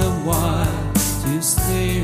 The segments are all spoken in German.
a while to stay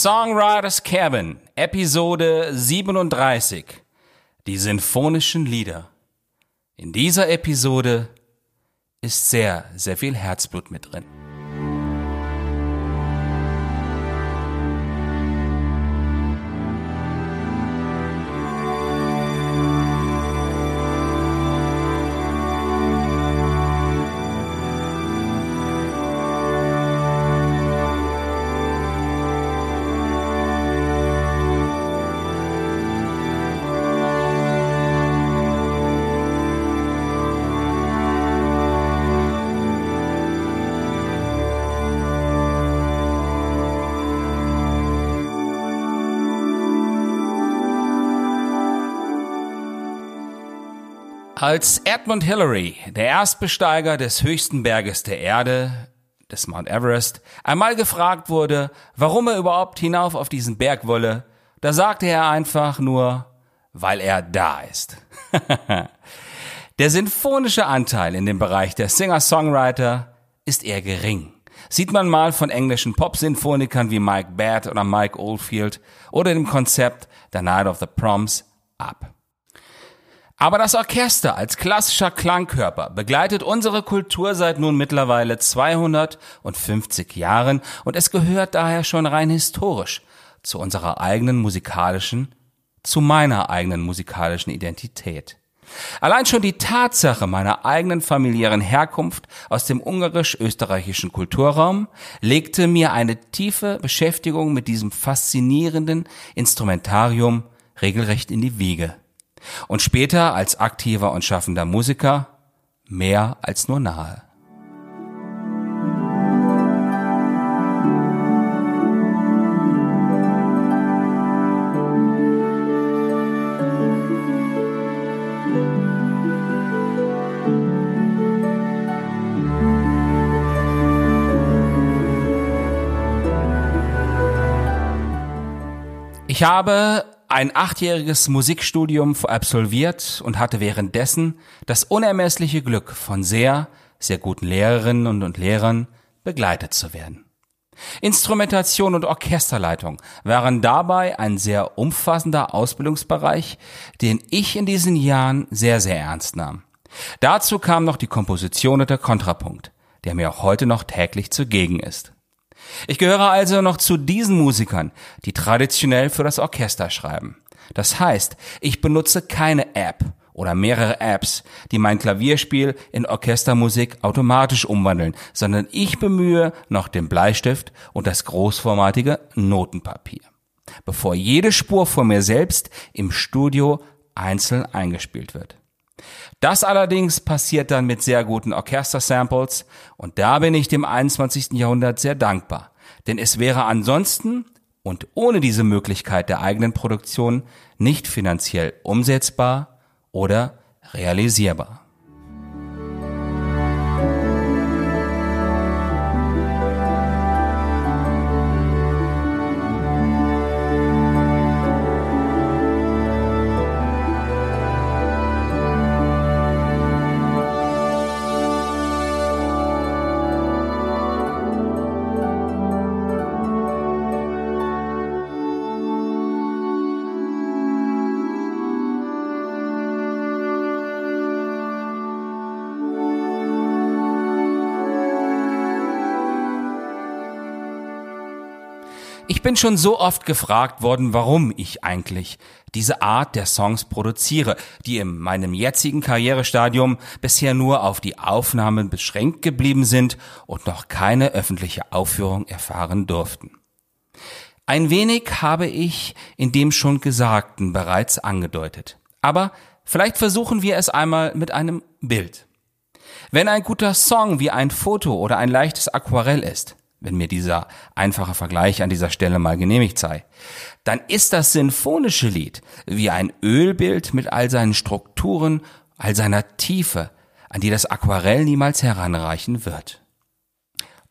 Songwriters Cabin, Episode 37. Die sinfonischen Lieder. In dieser Episode ist sehr, sehr viel Herzblut mit drin. Als Edmund Hillary, der Erstbesteiger des höchsten Berges der Erde, des Mount Everest, einmal gefragt wurde, warum er überhaupt hinauf auf diesen Berg wolle, da sagte er einfach nur, weil er da ist. der sinfonische Anteil in dem Bereich der Singer-Songwriter ist eher gering. Sieht man mal von englischen Pop-Sinfonikern wie Mike Batt oder Mike Oldfield oder dem Konzept The Night of the Proms ab. Aber das Orchester als klassischer Klangkörper begleitet unsere Kultur seit nun mittlerweile 250 Jahren und es gehört daher schon rein historisch zu unserer eigenen musikalischen, zu meiner eigenen musikalischen Identität. Allein schon die Tatsache meiner eigenen familiären Herkunft aus dem ungarisch-österreichischen Kulturraum legte mir eine tiefe Beschäftigung mit diesem faszinierenden Instrumentarium regelrecht in die Wiege und später als aktiver und schaffender Musiker mehr als nur nahe. Ich habe ein achtjähriges Musikstudium absolviert und hatte währenddessen das unermessliche Glück, von sehr, sehr guten Lehrerinnen und, Lehrern begleitet zu werden. Instrumentation und Orchesterleitung waren dabei ein sehr umfassender Ausbildungsbereich, den ich in diesen Jahren sehr, sehr ernst nahm. Dazu kam noch die Komposition und der Kontrapunkt, der mir auch heute noch täglich zugegen ist. Ich gehöre also noch zu diesen Musikern, die traditionell für das Orchester schreiben. Das heißt, ich benutze keine App oder mehrere Apps, die mein Klavierspiel in Orchestermusik automatisch umwandeln, sondern ich bemühe noch den Bleistift und das großformatige Notenpapier, bevor jede Spur von mir selbst im Studio einzeln eingespielt wird. Das allerdings passiert dann mit sehr guten Orchester-Samples und da bin ich dem 21. Jahrhundert sehr dankbar. Denn es wäre ansonsten und ohne diese Möglichkeit der eigenen Produktion nicht finanziell umsetzbar oder realisierbar. Ich bin schon so oft gefragt worden, warum ich eigentlich diese Art der Songs produziere, die in meinem jetzigen Karrierestadium bisher nur auf die Aufnahmen beschränkt geblieben sind und noch keine öffentliche Aufführung erfahren durften. Ein wenig habe ich in dem schon Gesagten bereits angedeutet. Aber vielleicht versuchen wir es einmal mit einem Bild. Wenn ein guter Song wie ein Foto oder ein leichtes Aquarell ist, wenn mir dieser einfache Vergleich an dieser Stelle mal genehmigt sei, dann ist das sinfonische Lied wie ein Ölbild mit all seinen Strukturen, all seiner Tiefe, an die das Aquarell niemals heranreichen wird.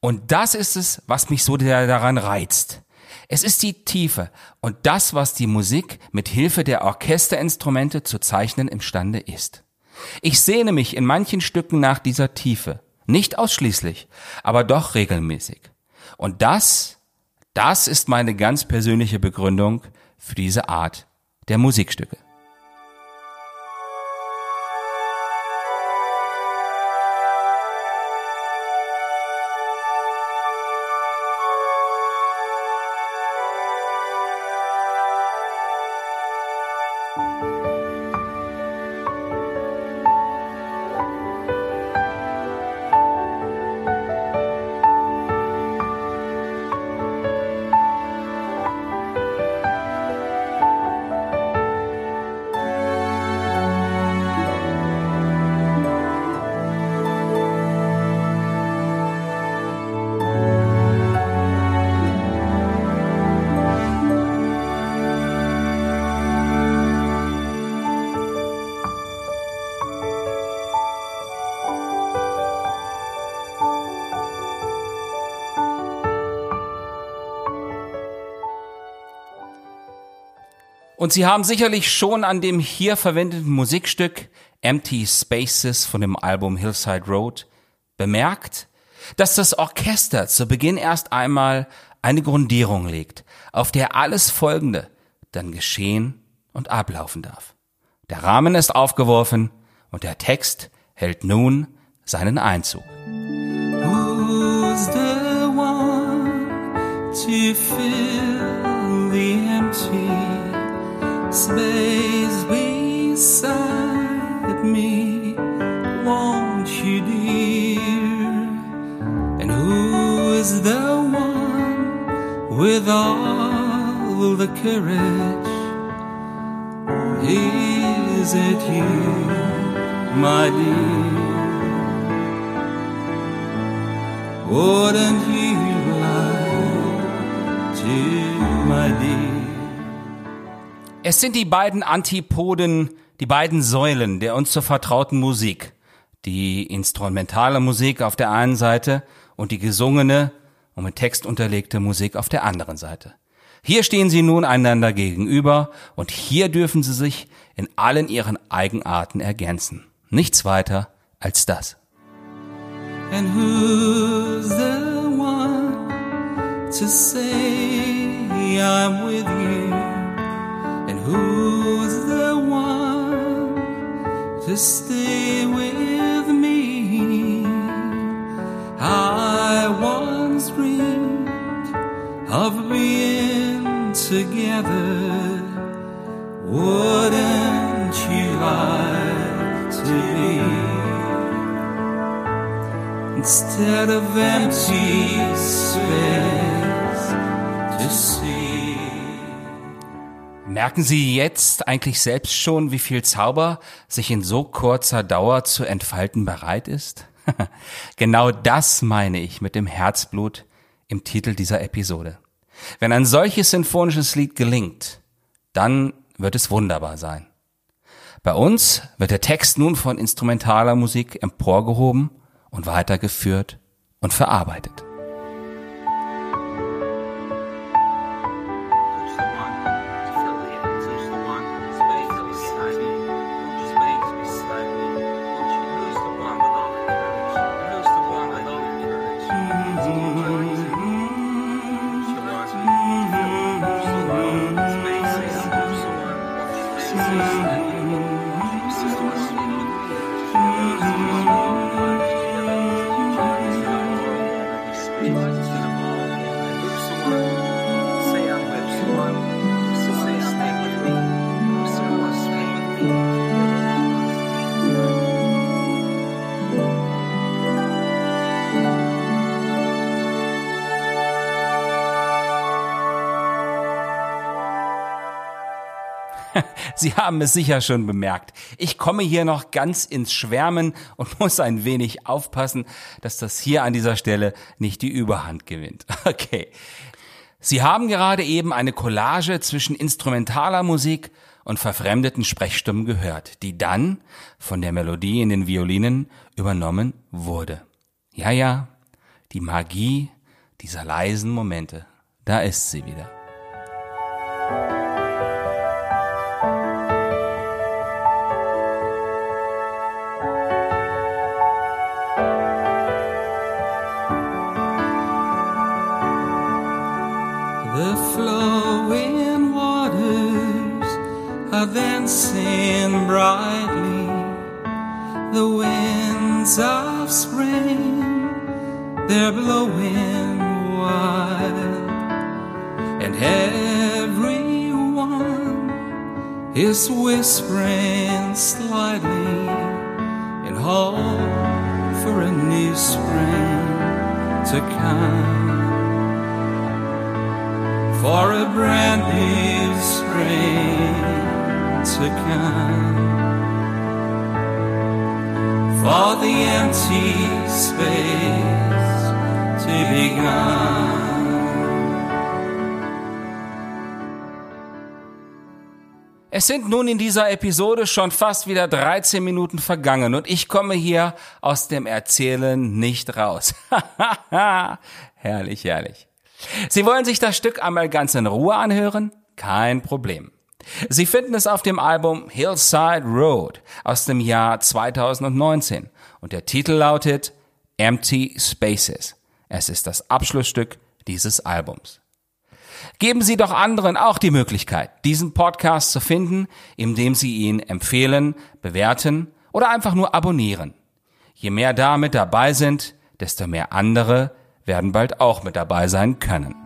Und das ist es, was mich so daran reizt. Es ist die Tiefe und das, was die Musik mit Hilfe der Orchesterinstrumente zu zeichnen imstande ist. Ich sehne mich in manchen Stücken nach dieser Tiefe. Nicht ausschließlich, aber doch regelmäßig. Und das, das ist meine ganz persönliche Begründung für diese Art der Musikstücke. Und Sie haben sicherlich schon an dem hier verwendeten Musikstück Empty Spaces von dem Album Hillside Road bemerkt, dass das Orchester zu Beginn erst einmal eine Grundierung legt, auf der alles Folgende dann geschehen und ablaufen darf. Der Rahmen ist aufgeworfen und der Text hält nun seinen Einzug. Who's the one to fill space beside me? Won't you, dear? And who is the one with all the courage? Is it you, my dear? Wouldn't you like to, my dear? Es sind die beiden Antipoden, die beiden Säulen der uns so vertrauten Musik. Die instrumentale Musik auf der einen Seite und die gesungene und mit Text unterlegte Musik auf der anderen Seite. Hier stehen sie nun einander gegenüber und hier dürfen sie sich in allen ihren Eigenarten ergänzen. Nichts weiter als das. And who's the one to say I'm with you? Who's the one to stay with me? I once dreamed of being together. Wouldn't you like to be? instead of empty space to see. Merken Sie jetzt eigentlich selbst schon, wie viel Zauber sich in so kurzer Dauer zu entfalten bereit ist? genau das meine ich mit dem Herzblut im Titel dieser Episode. Wenn ein solches sinfonisches Lied gelingt, dann wird es wunderbar sein. Bei uns wird der Text nun von instrumentaler Musik emporgehoben und weitergeführt und verarbeitet. Sie haben es sicher schon bemerkt. Ich komme hier noch ganz ins Schwärmen und muss ein wenig aufpassen, dass das hier an dieser Stelle nicht die Überhand gewinnt. Okay. Sie haben gerade eben eine Collage zwischen instrumentaler Musik und verfremdeten Sprechstimmen gehört, die dann von der Melodie in den Violinen übernommen wurde. Ja, ja, die Magie dieser leisen Momente. Da ist sie wieder. Dancing brightly. The winds of spring, they're blowing wild. And everyone is whispering slightly in hope for a new spring to come for a brand new spring to come, for the empty space to be gone. Es sind nun in dieser Episode schon fast wieder 13 Minuten vergangen und ich komme hier aus dem Erzählen nicht raus. herrlich, herrlich. Sie wollen sich das Stück einmal ganz in Ruhe anhören? Kein Problem. Sie finden es auf dem Album Hillside Road aus dem Jahr 2019 und der Titel lautet Empty Spaces. Es ist das Abschlussstück dieses Albums. Geben Sie doch anderen auch die Möglichkeit, diesen Podcast zu finden, indem Sie ihn empfehlen, bewerten oder einfach nur abonnieren. Je mehr da mit dabei sind, desto mehr andere werden bald auch mit dabei sein können.